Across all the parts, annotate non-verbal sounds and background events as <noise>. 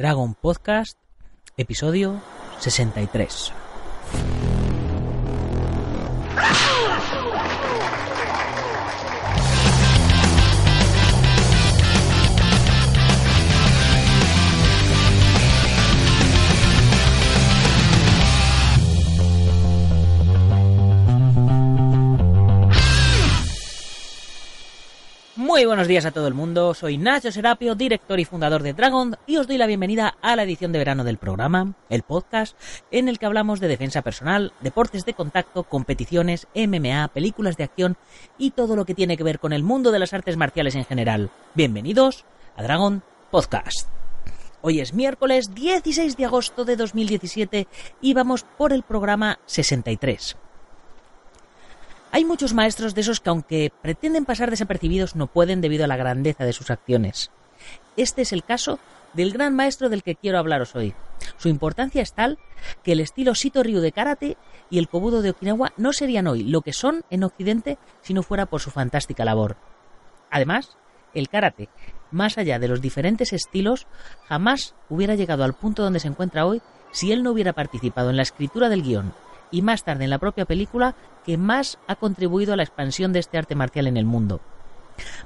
Dragon Podcast, episodio 63. Muy buenos días a todo el mundo, soy Nacho Serapio, director y fundador de Dragon, y os doy la bienvenida a la edición de verano del programa, el podcast, en el que hablamos de defensa personal, deportes de contacto, competiciones, MMA, películas de acción y todo lo que tiene que ver con el mundo de las artes marciales en general. Bienvenidos a Dragon Podcast. Hoy es miércoles 16 de agosto de 2017 y vamos por el programa 63. Hay muchos maestros de esos que aunque pretenden pasar desapercibidos no pueden debido a la grandeza de sus acciones. Este es el caso del gran maestro del que quiero hablaros hoy. Su importancia es tal que el estilo Sito Ryu de karate y el Kobudo de Okinawa no serían hoy lo que son en Occidente si no fuera por su fantástica labor. Además, el karate, más allá de los diferentes estilos, jamás hubiera llegado al punto donde se encuentra hoy si él no hubiera participado en la escritura del guion y más tarde en la propia película que más ha contribuido a la expansión de este arte marcial en el mundo.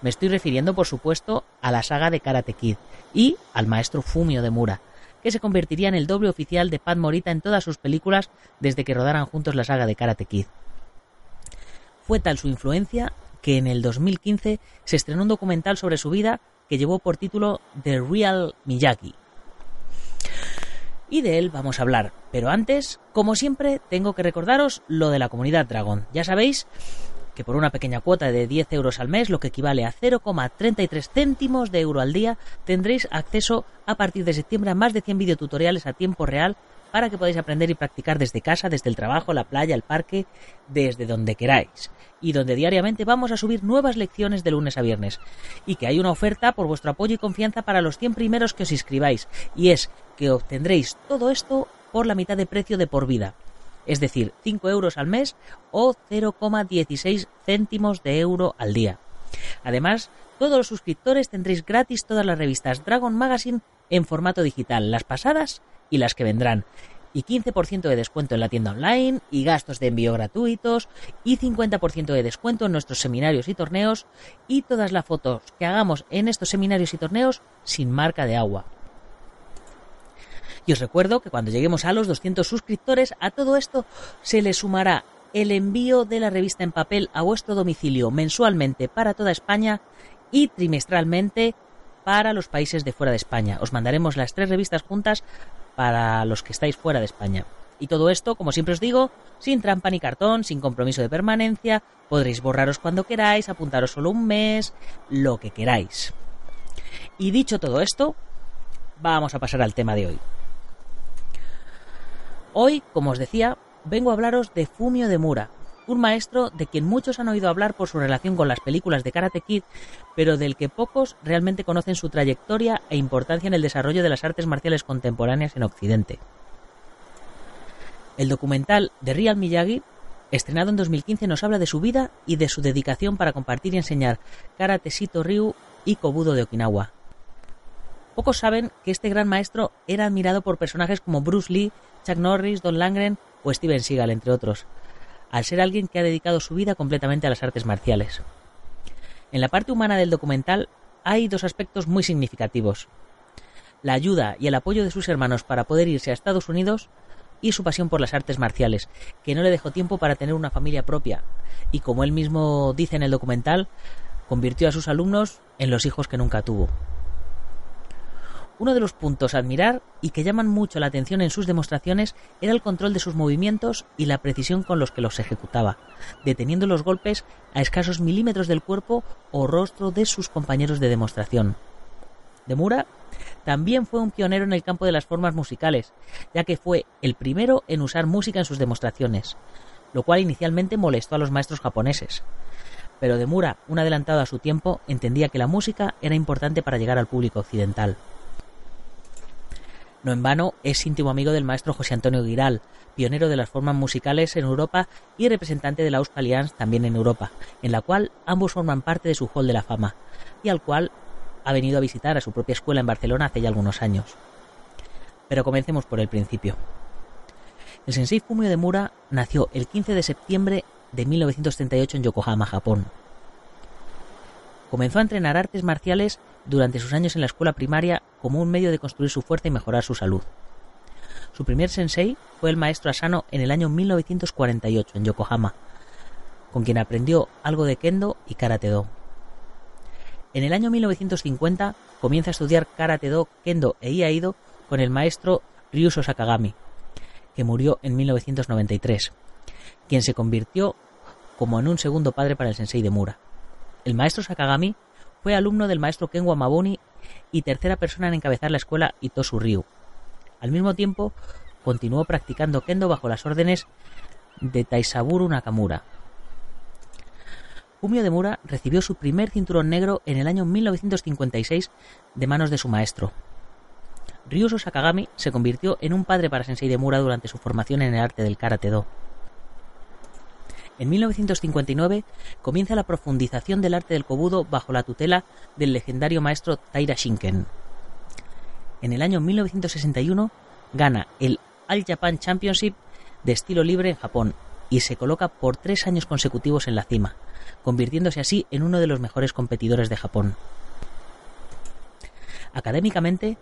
Me estoy refiriendo, por supuesto, a la saga de Karate Kid y al maestro Fumio de Mura, que se convertiría en el doble oficial de Pat Morita en todas sus películas desde que rodaran juntos la saga de Karate Kid. Fue tal su influencia que en el 2015 se estrenó un documental sobre su vida que llevó por título The Real Miyagi, y de él vamos a hablar. Pero antes, como siempre, tengo que recordaros lo de la comunidad Dragon. Ya sabéis que por una pequeña cuota de 10 euros al mes, lo que equivale a 0,33 céntimos de euro al día, tendréis acceso a partir de septiembre a más de 100 videotutoriales a tiempo real para que podáis aprender y practicar desde casa, desde el trabajo, la playa, el parque, desde donde queráis. Y donde diariamente vamos a subir nuevas lecciones de lunes a viernes. Y que hay una oferta por vuestro apoyo y confianza para los 100 primeros que os inscribáis. Y es que obtendréis todo esto por la mitad de precio de por vida. Es decir, 5 euros al mes o 0,16 céntimos de euro al día. Además, todos los suscriptores tendréis gratis todas las revistas Dragon Magazine en formato digital, las pasadas y las que vendrán. Y 15% de descuento en la tienda online y gastos de envío gratuitos y 50% de descuento en nuestros seminarios y torneos y todas las fotos que hagamos en estos seminarios y torneos sin marca de agua. Y os recuerdo que cuando lleguemos a los 200 suscriptores, a todo esto se le sumará el envío de la revista en papel a vuestro domicilio mensualmente para toda España y trimestralmente para los países de fuera de España. Os mandaremos las tres revistas juntas para los que estáis fuera de España. Y todo esto, como siempre os digo, sin trampa ni cartón, sin compromiso de permanencia, podréis borraros cuando queráis, apuntaros solo un mes, lo que queráis. Y dicho todo esto, vamos a pasar al tema de hoy. Hoy, como os decía, vengo a hablaros de Fumio de Mura, un maestro de quien muchos han oído hablar por su relación con las películas de Karate Kid, pero del que pocos realmente conocen su trayectoria e importancia en el desarrollo de las artes marciales contemporáneas en Occidente. El documental de Real Miyagi, estrenado en 2015, nos habla de su vida y de su dedicación para compartir y enseñar Karate Sito Ryu y Kobudo de Okinawa. Pocos saben que este gran maestro era admirado por personajes como Bruce Lee, Chuck Norris, Don Langren o Steven Seagal, entre otros al ser alguien que ha dedicado su vida completamente a las artes marciales. En la parte humana del documental hay dos aspectos muy significativos. La ayuda y el apoyo de sus hermanos para poder irse a Estados Unidos y su pasión por las artes marciales, que no le dejó tiempo para tener una familia propia y, como él mismo dice en el documental, convirtió a sus alumnos en los hijos que nunca tuvo. Uno de los puntos a admirar y que llaman mucho la atención en sus demostraciones era el control de sus movimientos y la precisión con los que los ejecutaba, deteniendo los golpes a escasos milímetros del cuerpo o rostro de sus compañeros de demostración. Demura también fue un pionero en el campo de las formas musicales, ya que fue el primero en usar música en sus demostraciones, lo cual inicialmente molestó a los maestros japoneses. Pero Demura, un adelantado a su tiempo, entendía que la música era importante para llegar al público occidental. No en vano es íntimo amigo del maestro José Antonio Giral, pionero de las formas musicales en Europa y representante de la Alliance también en Europa, en la cual ambos forman parte de su Hall de la Fama, y al cual ha venido a visitar a su propia escuela en Barcelona hace ya algunos años. Pero comencemos por el principio. El sensei Fumio de Mura nació el 15 de septiembre de 1938 en Yokohama, Japón. Comenzó a entrenar artes marciales durante sus años en la escuela primaria como un medio de construir su fuerza y mejorar su salud. Su primer sensei fue el maestro Asano en el año 1948 en Yokohama, con quien aprendió algo de kendo y karate do. En el año 1950 comienza a estudiar karate do, kendo e iaido con el maestro Ryuso Sakagami, que murió en 1993, quien se convirtió como en un segundo padre para el sensei de Mura. El maestro Sakagami fue alumno del maestro Ken Wamabuni y tercera persona en encabezar la escuela Itosu Ryu. Al mismo tiempo, continuó practicando kendo bajo las órdenes de Taisaburu Nakamura. Fumio de Mura recibió su primer cinturón negro en el año 1956 de manos de su maestro. Ryuso Sakagami se convirtió en un padre para Sensei de Mura durante su formación en el arte del Karate Do. En 1959 comienza la profundización del arte del kobudo bajo la tutela del legendario maestro Taira Shinken. En el año 1961 gana el All Japan Championship de estilo libre en Japón y se coloca por tres años consecutivos en la cima, convirtiéndose así en uno de los mejores competidores de Japón. Académicamente,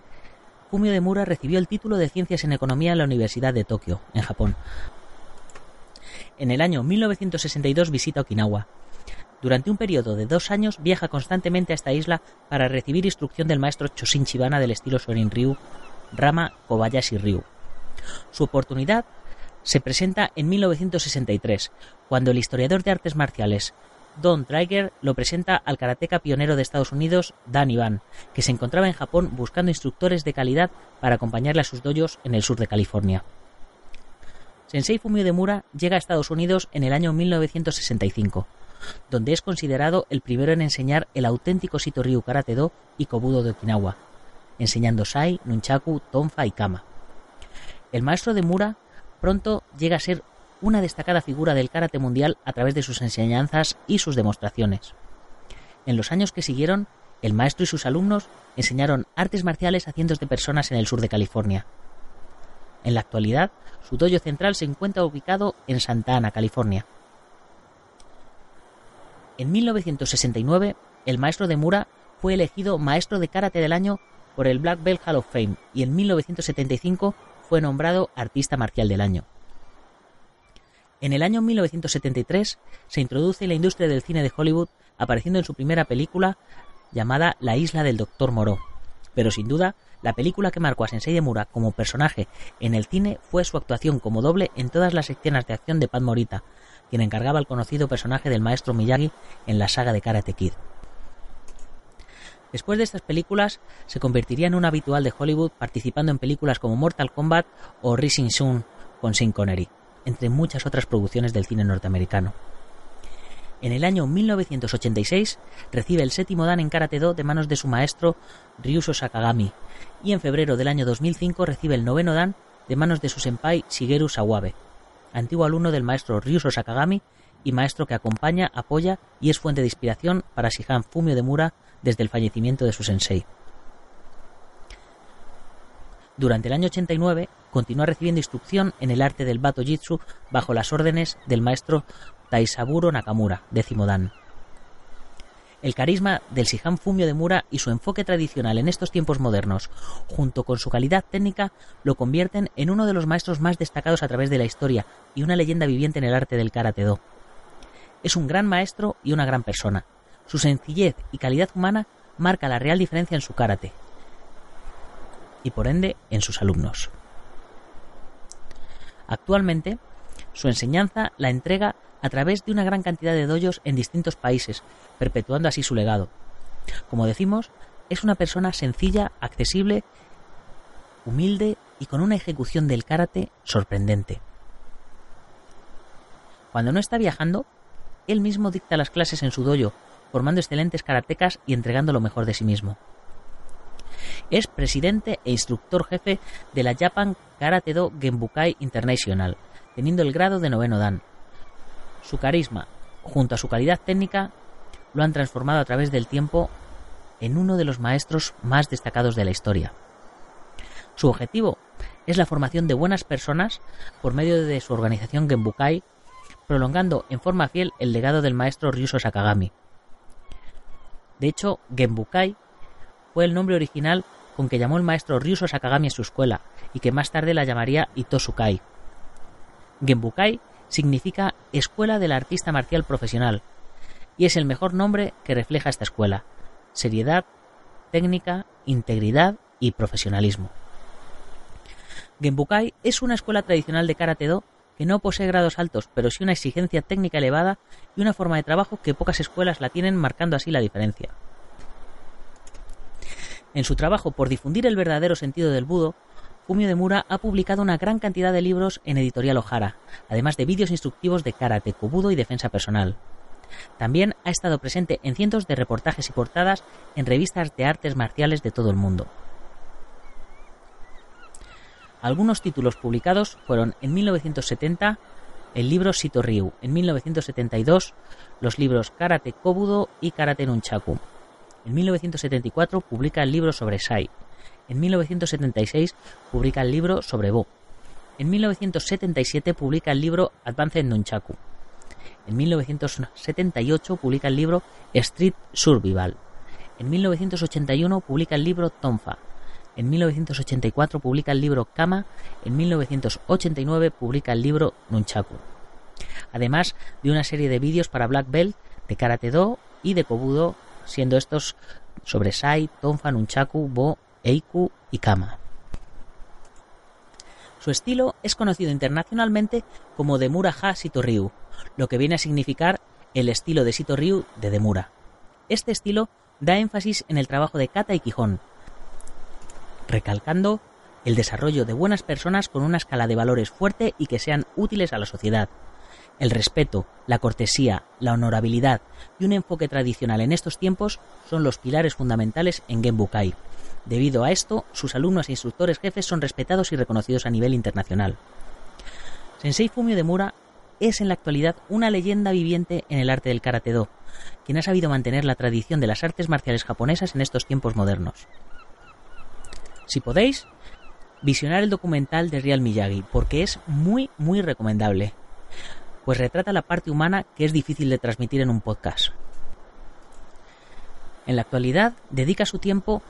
Fumio de Mura recibió el título de Ciencias en Economía en la Universidad de Tokio, en Japón, en el año 1962 visita Okinawa. Durante un periodo de dos años viaja constantemente a esta isla para recibir instrucción del maestro Choshin Chibana del estilo Sorin Ryu, Rama Kobayashi Ryu. Su oportunidad se presenta en 1963, cuando el historiador de artes marciales Don Traeger lo presenta al karateca pionero de Estados Unidos, Dan Ivan, que se encontraba en Japón buscando instructores de calidad para acompañarle a sus doyos en el sur de California. Sensei Fumio de Mura llega a Estados Unidos en el año 1965, donde es considerado el primero en enseñar el auténtico Sito Ryu Karate Do y Kobudo de Okinawa, enseñando Sai, Nunchaku, Tonfa y Kama. El maestro de Mura pronto llega a ser una destacada figura del karate mundial a través de sus enseñanzas y sus demostraciones. En los años que siguieron, el maestro y sus alumnos enseñaron artes marciales a cientos de personas en el sur de California. En la actualidad, su dojo central se encuentra ubicado en Santa Ana, California. En 1969, el maestro de Mura fue elegido maestro de karate del año por el Black Belt Hall of Fame y en 1975 fue nombrado artista marcial del año. En el año 1973 se introduce en la industria del cine de Hollywood apareciendo en su primera película llamada La isla del Doctor Moreau, pero sin duda la película que marcó a Sensei de Mura como personaje en el cine fue su actuación como doble en todas las escenas de acción de Pat Morita, quien encargaba al conocido personaje del maestro Miyagi en la saga de Karate Kid. Después de estas películas, se convertiría en un habitual de Hollywood participando en películas como Mortal Kombat o Rising Sun con Sean Connery, entre muchas otras producciones del cine norteamericano. En el año 1986 recibe el séptimo dan en Karate Do de manos de su maestro Ryuso Sakagami y en febrero del año 2005 recibe el noveno dan de manos de su senpai Shigeru Sawabe, antiguo alumno del maestro Ryuso Sakagami y maestro que acompaña, apoya y es fuente de inspiración para Shihan Fumio de Mura desde el fallecimiento de su sensei. Durante el año 89 continúa recibiendo instrucción en el arte del Bato Jitsu bajo las órdenes del maestro Taisaburo Nakamura, décimo dan. El carisma del Shihan Fumio de Mura y su enfoque tradicional en estos tiempos modernos, junto con su calidad técnica, lo convierten en uno de los maestros más destacados a través de la historia y una leyenda viviente en el arte del karate do. Es un gran maestro y una gran persona. Su sencillez y calidad humana marca la real diferencia en su karate. y por ende en sus alumnos. Actualmente, su enseñanza la entrega a través de una gran cantidad de doyos en distintos países, perpetuando así su legado. Como decimos, es una persona sencilla, accesible, humilde y con una ejecución del karate sorprendente. Cuando no está viajando, él mismo dicta las clases en su dojo, formando excelentes karatecas y entregando lo mejor de sí mismo. Es presidente e instructor jefe de la Japan Karate Do Genbukai International, teniendo el grado de noveno dan. Su carisma, junto a su calidad técnica, lo han transformado a través del tiempo en uno de los maestros más destacados de la historia. Su objetivo es la formación de buenas personas por medio de su organización Genbukai, prolongando en forma fiel el legado del maestro Ryuso Sakagami. De hecho, Genbukai fue el nombre original con que llamó el maestro Ryuso Sakagami a su escuela y que más tarde la llamaría Itosukai. Genbukai significa Escuela del Artista Marcial Profesional y es el mejor nombre que refleja esta escuela. Seriedad, técnica, integridad y profesionalismo. Genbukai es una escuela tradicional de Karate Do que no posee grados altos, pero sí una exigencia técnica elevada y una forma de trabajo que pocas escuelas la tienen, marcando así la diferencia. En su trabajo por difundir el verdadero sentido del budo, Fumio Demura ha publicado una gran cantidad de libros en Editorial Ohara, además de vídeos instructivos de karate, kobudo y defensa personal. También ha estado presente en cientos de reportajes y portadas en revistas de artes marciales de todo el mundo. Algunos títulos publicados fueron en 1970 el libro Sito Ryu, en 1972 los libros Karate Kobudo y Karate Nunchaku. En 1974 publica el libro sobre Sai, en 1976 publica el libro sobre Bo. En 1977 publica el libro Advance Nunchaku. En 1978 publica el libro Street Survival. En 1981 publica el libro Tonfa. En 1984 publica el libro Kama. En 1989 publica el libro Nunchaku. Además de una serie de vídeos para Black Belt de Karate Do y de Kobudo, siendo estos sobre Sai, Tonfa, Nunchaku, Bo Eiku y Kama. Su estilo es conocido internacionalmente como Demura Ha Sito Ryu, lo que viene a significar el estilo de Sito Ryu de Demura. Este estilo da énfasis en el trabajo de kata y quijón, recalcando el desarrollo de buenas personas con una escala de valores fuerte y que sean útiles a la sociedad. El respeto, la cortesía, la honorabilidad y un enfoque tradicional en estos tiempos son los pilares fundamentales en Genbukai. Debido a esto, sus alumnos e instructores jefes son respetados y reconocidos a nivel internacional. Sensei Fumio Demura es en la actualidad una leyenda viviente en el arte del karate do, quien ha sabido mantener la tradición de las artes marciales japonesas en estos tiempos modernos. Si podéis, visionar el documental de Real Miyagi, porque es muy, muy recomendable, pues retrata la parte humana que es difícil de transmitir en un podcast. En la actualidad dedica su tiempo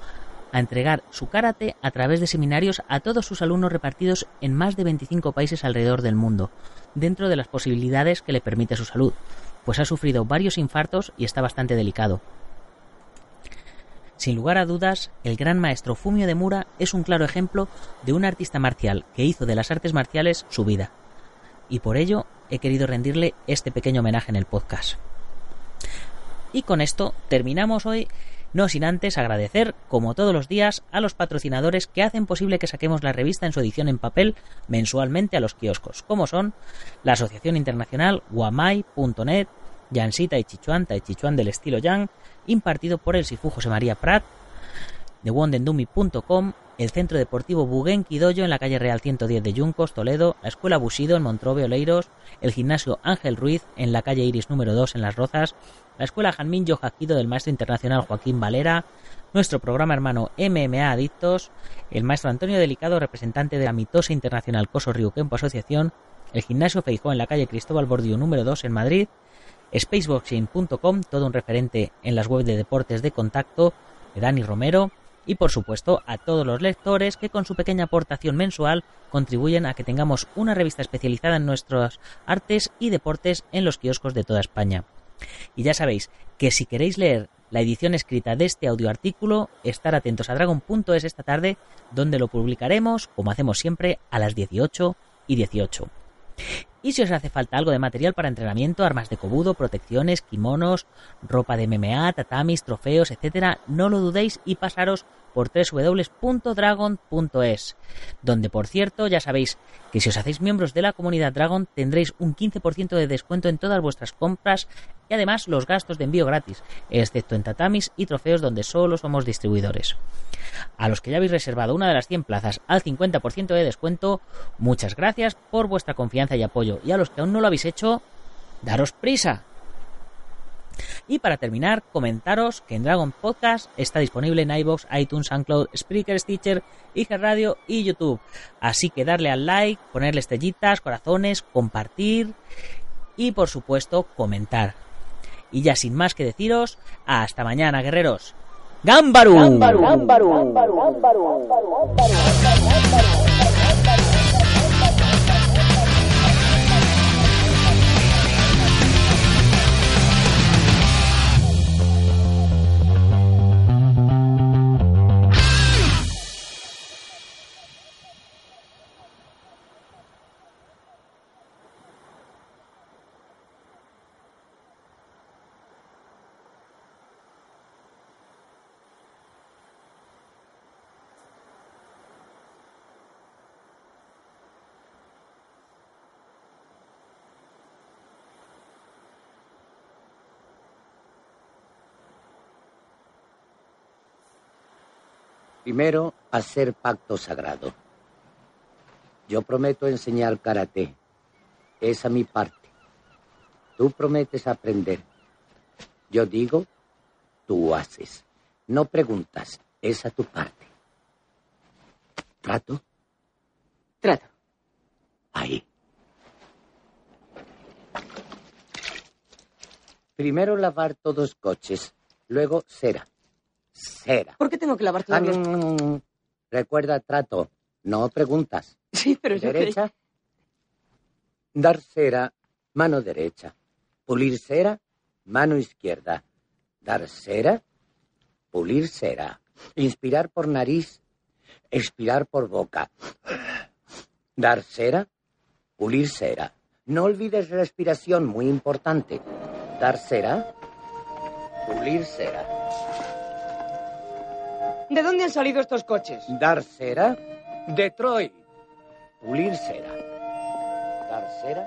a entregar su karate a través de seminarios a todos sus alumnos repartidos en más de 25 países alrededor del mundo, dentro de las posibilidades que le permite su salud, pues ha sufrido varios infartos y está bastante delicado. Sin lugar a dudas, el gran maestro Fumio de Mura es un claro ejemplo de un artista marcial que hizo de las artes marciales su vida. Y por ello he querido rendirle este pequeño homenaje en el podcast. Y con esto terminamos hoy no sin antes agradecer, como todos los días, a los patrocinadores que hacen posible que saquemos la revista en su edición en papel mensualmente a los kioscos, como son la Asociación Internacional Guamai.net, Yansita y Chichuan, Chichuan del estilo Yang, impartido por el Sifu José María Prat, de wondendumi.com, el Centro Deportivo Doyo en la calle Real 110 de Yuncos, Toledo, la Escuela Busido en Montrove, Oleiros, el Gimnasio Ángel Ruiz en la calle Iris número 2 en Las Rozas, la Escuela Janmin Yojaquido del maestro internacional Joaquín Valera, nuestro programa hermano MMA Adictos, el maestro Antonio Delicado, representante de la mitosa internacional Coso Río Asociación, el Gimnasio Feijó en la calle Cristóbal Bordio número 2 en Madrid, spaceboxing.com, todo un referente en las webs de deportes de contacto de Dani Romero, y por supuesto a todos los lectores que con su pequeña aportación mensual contribuyen a que tengamos una revista especializada en nuestros artes y deportes en los kioscos de toda España. Y ya sabéis que si queréis leer la edición escrita de este audio artículo, estar atentos a dragon.es esta tarde, donde lo publicaremos, como hacemos siempre, a las 18 y 18. Y si os hace falta algo de material para entrenamiento, armas de cobudo, protecciones, kimonos, ropa de MMA, tatamis, trofeos, etcétera, no lo dudéis y pasaros por www.dragon.es, donde por cierto ya sabéis que si os hacéis miembros de la comunidad Dragon tendréis un 15% de descuento en todas vuestras compras y además los gastos de envío gratis, excepto en tatamis y trofeos donde solo somos distribuidores. A los que ya habéis reservado una de las 100 plazas al 50% de descuento, muchas gracias por vuestra confianza y apoyo y a los que aún no lo habéis hecho, daros prisa. Y para terminar, comentaros que en Dragon Podcast está disponible en iBox, iTunes, SoundCloud, Spreaker, Stitcher, IG Radio y YouTube. Así que darle al like, ponerle estrellitas, corazones, compartir y por supuesto comentar. Y ya sin más que deciros, hasta mañana, guerreros. ¡Gámbaru! Primero, hacer pacto sagrado. Yo prometo enseñar karate. Esa mi parte. Tú prometes aprender. Yo digo, tú haces. No preguntas. Esa tu parte. ¿Trato? Trato. Ahí. Primero lavar todos coches, luego cera. Cera. ¿Por qué tengo que lavar todos los... Mm, Recuerda trato, no preguntas. <laughs> Sí, pero yo Derecha. Dar cera, mano derecha. Pulir cera, mano izquierda. Dar cera, pulir cera. Inspirar por nariz, expirar por boca. Dar cera, pulir cera. No olvides respiración, muy importante. Dar cera, pulir cera. ¿De dónde han salido estos coches? Dar cera, Detroit. Pulir cera. Dar cera,